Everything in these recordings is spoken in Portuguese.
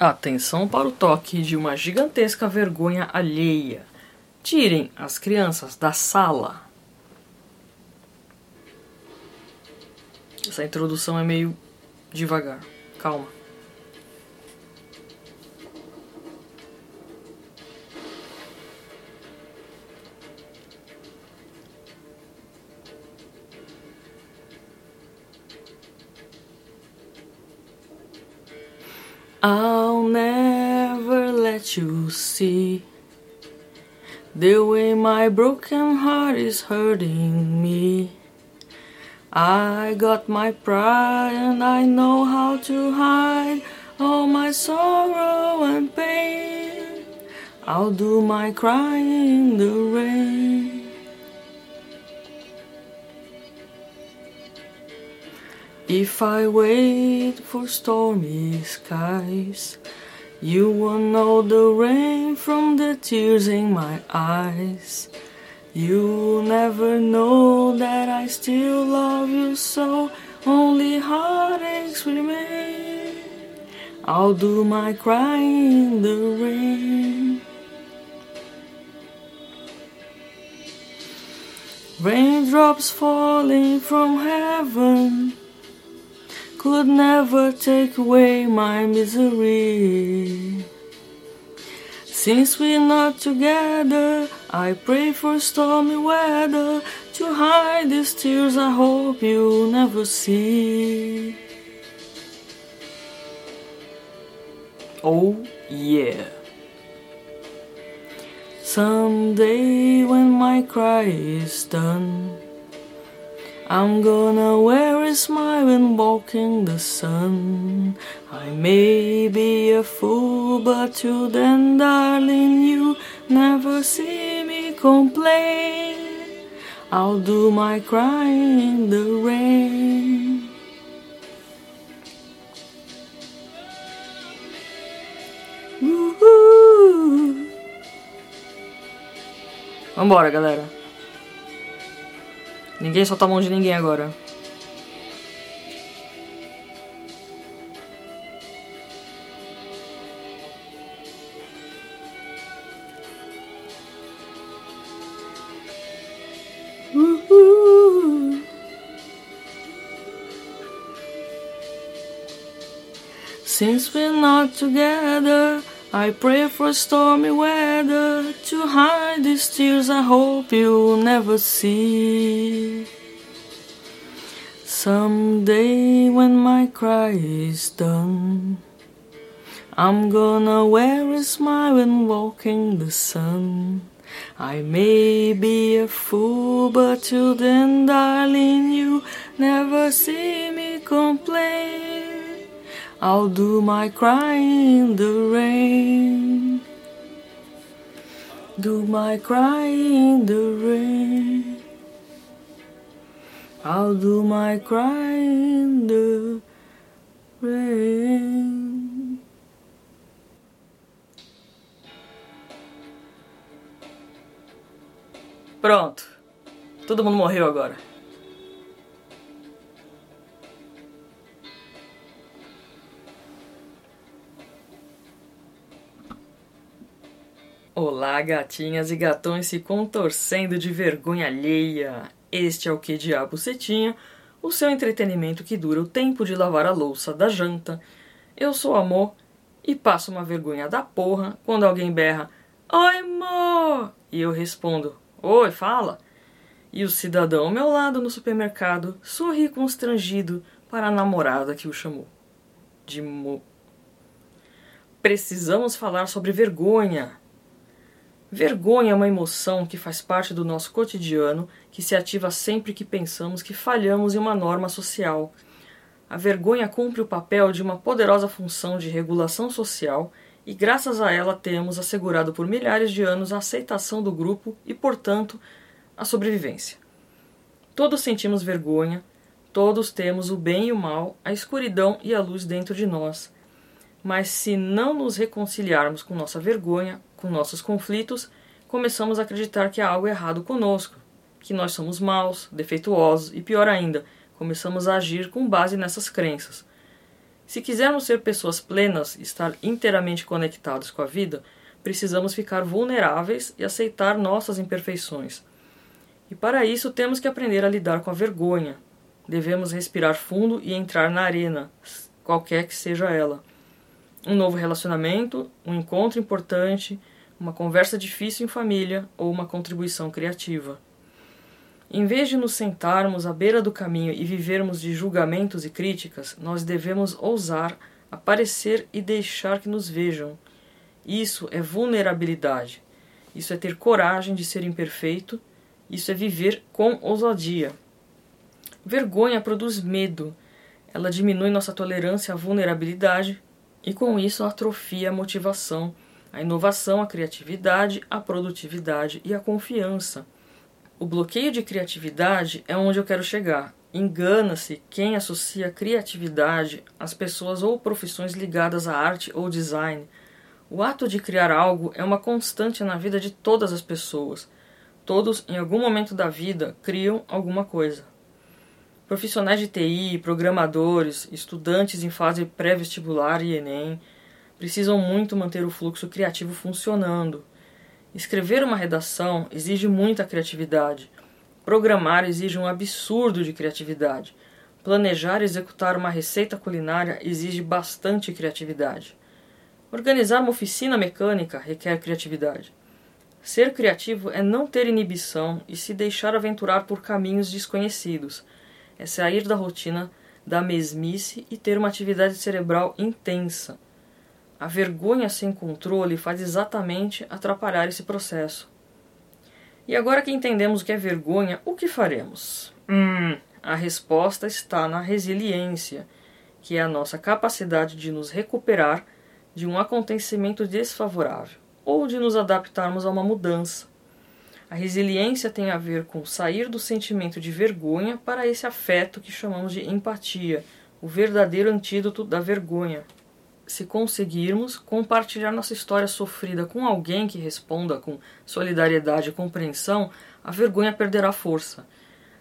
Atenção para o toque de uma gigantesca vergonha alheia. Tirem as crianças da sala. Essa introdução é meio devagar. Calma. I'll never let you see the way my broken heart is hurting me. I got my pride and I know how to hide all my sorrow and pain. I'll do my crying in the rain. If I wait for stormy skies, you will know the rain from the tears in my eyes. You'll never know that I still love you so, only heartaches remain. I'll do my crying in the rain. Raindrops falling from heaven could never take away my misery. Since we're not together, I pray for stormy weather to hide these tears I hope you'll never see. Oh, yeah. Someday when my cry is done, I'm gonna wear a smile and walk in the sun. I may be a fool, but till then, darling, you never see me complain. I'll do my crying in the rain. Uhul. Vambora, galera. Ninguém solta a mão de ninguém agora. Since we're not together, I pray for stormy weather to hide these tears I hope you'll never see. Someday when my cry is done, I'm gonna wear a smile and walk in the sun. I may be a fool, but till then, darling, you never see me complain. I'll do my crying in the rain. Do my crying in the rain. I'll do my crying in the rain. Pronto. Todo mundo morreu agora. Olá, gatinhas e gatões se contorcendo de vergonha alheia. Este é o Que Diabo Você Tinha, o seu entretenimento que dura o tempo de lavar a louça da janta. Eu sou Amor e passo uma vergonha da porra quando alguém berra Oi, amor! E eu respondo Oi, fala! E o cidadão ao meu lado no supermercado sorri constrangido para a namorada que o chamou. De mo... Precisamos falar sobre vergonha. Vergonha é uma emoção que faz parte do nosso cotidiano, que se ativa sempre que pensamos que falhamos em uma norma social. A vergonha cumpre o papel de uma poderosa função de regulação social e, graças a ela, temos assegurado por milhares de anos a aceitação do grupo e, portanto, a sobrevivência. Todos sentimos vergonha, todos temos o bem e o mal, a escuridão e a luz dentro de nós. Mas se não nos reconciliarmos com nossa vergonha, com nossos conflitos, começamos a acreditar que há algo errado conosco, que nós somos maus, defeituosos e pior ainda, começamos a agir com base nessas crenças. Se quisermos ser pessoas plenas estar inteiramente conectados com a vida, precisamos ficar vulneráveis e aceitar nossas imperfeições. E para isso temos que aprender a lidar com a vergonha. Devemos respirar fundo e entrar na arena, qualquer que seja ela. Um novo relacionamento, um encontro importante, uma conversa difícil em família ou uma contribuição criativa. Em vez de nos sentarmos à beira do caminho e vivermos de julgamentos e críticas, nós devemos ousar aparecer e deixar que nos vejam. Isso é vulnerabilidade. Isso é ter coragem de ser imperfeito. Isso é viver com ousadia. Vergonha produz medo. Ela diminui nossa tolerância à vulnerabilidade e, com isso, atrofia a motivação, a inovação, a criatividade, a produtividade e a confiança. O bloqueio de criatividade é onde eu quero chegar. Engana-se quem associa criatividade às pessoas ou profissões ligadas à arte ou design. O ato de criar algo é uma constante na vida de todas as pessoas. Todos, em algum momento da vida, criam alguma coisa. Profissionais de TI, programadores, estudantes em fase pré-vestibular e Enem precisam muito manter o fluxo criativo funcionando. Escrever uma redação exige muita criatividade. Programar exige um absurdo de criatividade. Planejar e executar uma receita culinária exige bastante criatividade. Organizar uma oficina mecânica requer criatividade. Ser criativo é não ter inibição e se deixar aventurar por caminhos desconhecidos. É sair da rotina, da mesmice e ter uma atividade cerebral intensa. A vergonha sem controle faz exatamente atrapalhar esse processo. E agora que entendemos o que é vergonha, o que faremos? Hum, a resposta está na resiliência, que é a nossa capacidade de nos recuperar de um acontecimento desfavorável ou de nos adaptarmos a uma mudança. A resiliência tem a ver com sair do sentimento de vergonha para esse afeto que chamamos de empatia, o verdadeiro antídoto da vergonha se conseguirmos compartilhar nossa história sofrida com alguém que responda com solidariedade e compreensão, a vergonha perderá força.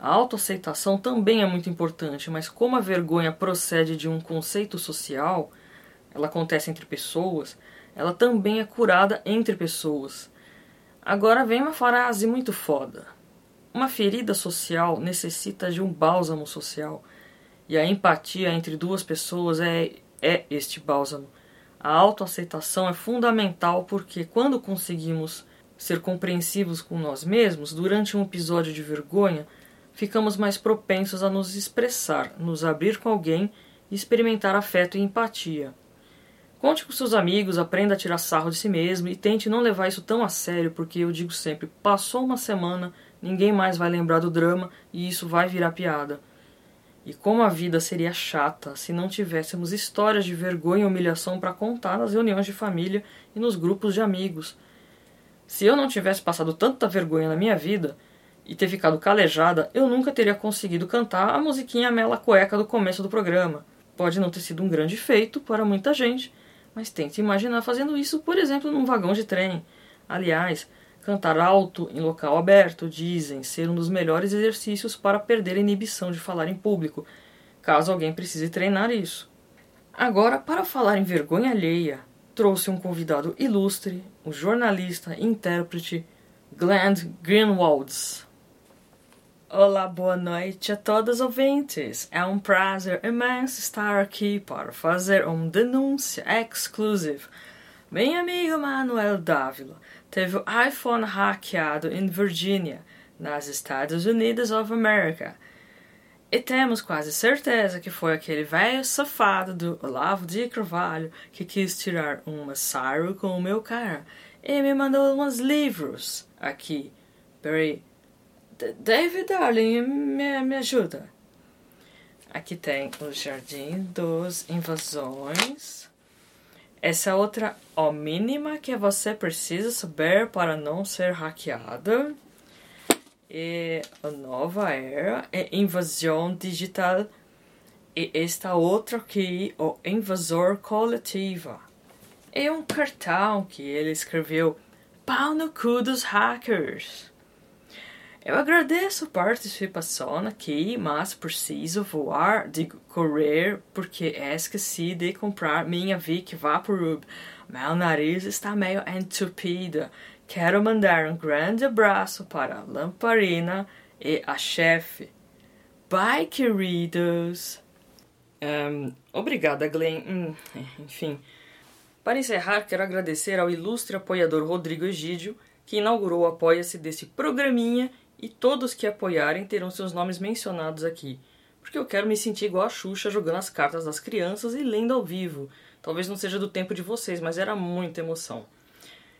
A autoaceitação também é muito importante, mas como a vergonha procede de um conceito social, ela acontece entre pessoas, ela também é curada entre pessoas. Agora vem uma frase muito foda. Uma ferida social necessita de um bálsamo social. E a empatia entre duas pessoas é é este bálsamo. A autoaceitação é fundamental porque quando conseguimos ser compreensivos com nós mesmos durante um episódio de vergonha, ficamos mais propensos a nos expressar, nos abrir com alguém e experimentar afeto e empatia. Conte com seus amigos, aprenda a tirar sarro de si mesmo e tente não levar isso tão a sério, porque eu digo sempre: passou uma semana, ninguém mais vai lembrar do drama e isso vai virar piada. E como a vida seria chata se não tivéssemos histórias de vergonha e humilhação para contar nas reuniões de família e nos grupos de amigos. Se eu não tivesse passado tanta vergonha na minha vida e ter ficado calejada, eu nunca teria conseguido cantar a musiquinha Mela Cueca do começo do programa. Pode não ter sido um grande feito para muita gente, mas tente imaginar fazendo isso, por exemplo, num vagão de trem. Aliás, Cantar alto em local aberto dizem ser um dos melhores exercícios para perder a inibição de falar em público, caso alguém precise treinar isso. Agora, para falar em vergonha alheia, trouxe um convidado ilustre, o jornalista e intérprete Glenn Greenwalds. Olá, boa noite a todos os ouvintes. É um prazer imenso estar aqui para fazer uma denúncia exclusiva. Meu amigo Manuel Dávila teve o iPhone hackeado em Virgínia, nos Estados Unidos of America. E temos quase certeza que foi aquele velho safado do Olavo de Carvalho que quis tirar um massaro com o meu cara e me mandou uns livros aqui. Peraí. David Darling, me, me ajuda. Aqui tem o Jardim dos Invasões. Essa outra ó mínima que você precisa saber para não ser hackeada. E a nova era é invasão digital. E esta outra aqui, o invasor coletiva. É um cartão que ele escreveu pau no cu dos hackers. Eu agradeço a participação aqui, mas preciso voar, digo, correr, porque esqueci de comprar minha Vic Vaporub. Meu nariz está meio entupido. Quero mandar um grande abraço para a Lamparina e a chefe. Bye, queridos! Um, obrigada, Glenn. Hum, enfim. Para encerrar, quero agradecer ao ilustre apoiador Rodrigo Egídio, que inaugurou o Apoia-se desse programinha e todos que apoiarem terão seus nomes mencionados aqui, porque eu quero me sentir igual a Xuxa jogando as cartas das crianças e lendo ao vivo. Talvez não seja do tempo de vocês, mas era muita emoção.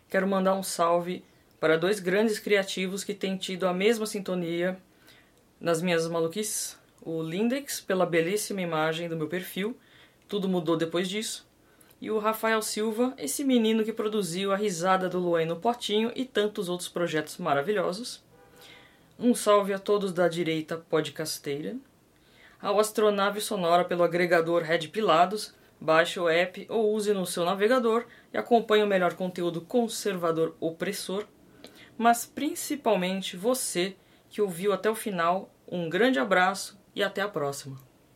Quero mandar um salve para dois grandes criativos que têm tido a mesma sintonia nas minhas maluquices. O Lindex, pela belíssima imagem do meu perfil, tudo mudou depois disso. E o Rafael Silva, esse menino que produziu a risada do Luan no Potinho e tantos outros projetos maravilhosos. Um salve a todos da direita podcasteira. Ao Astronave Sonora pelo agregador Red Pilados, baixe o app ou use no seu navegador e acompanhe o melhor conteúdo conservador opressor. Mas principalmente você que ouviu até o final, um grande abraço e até a próxima.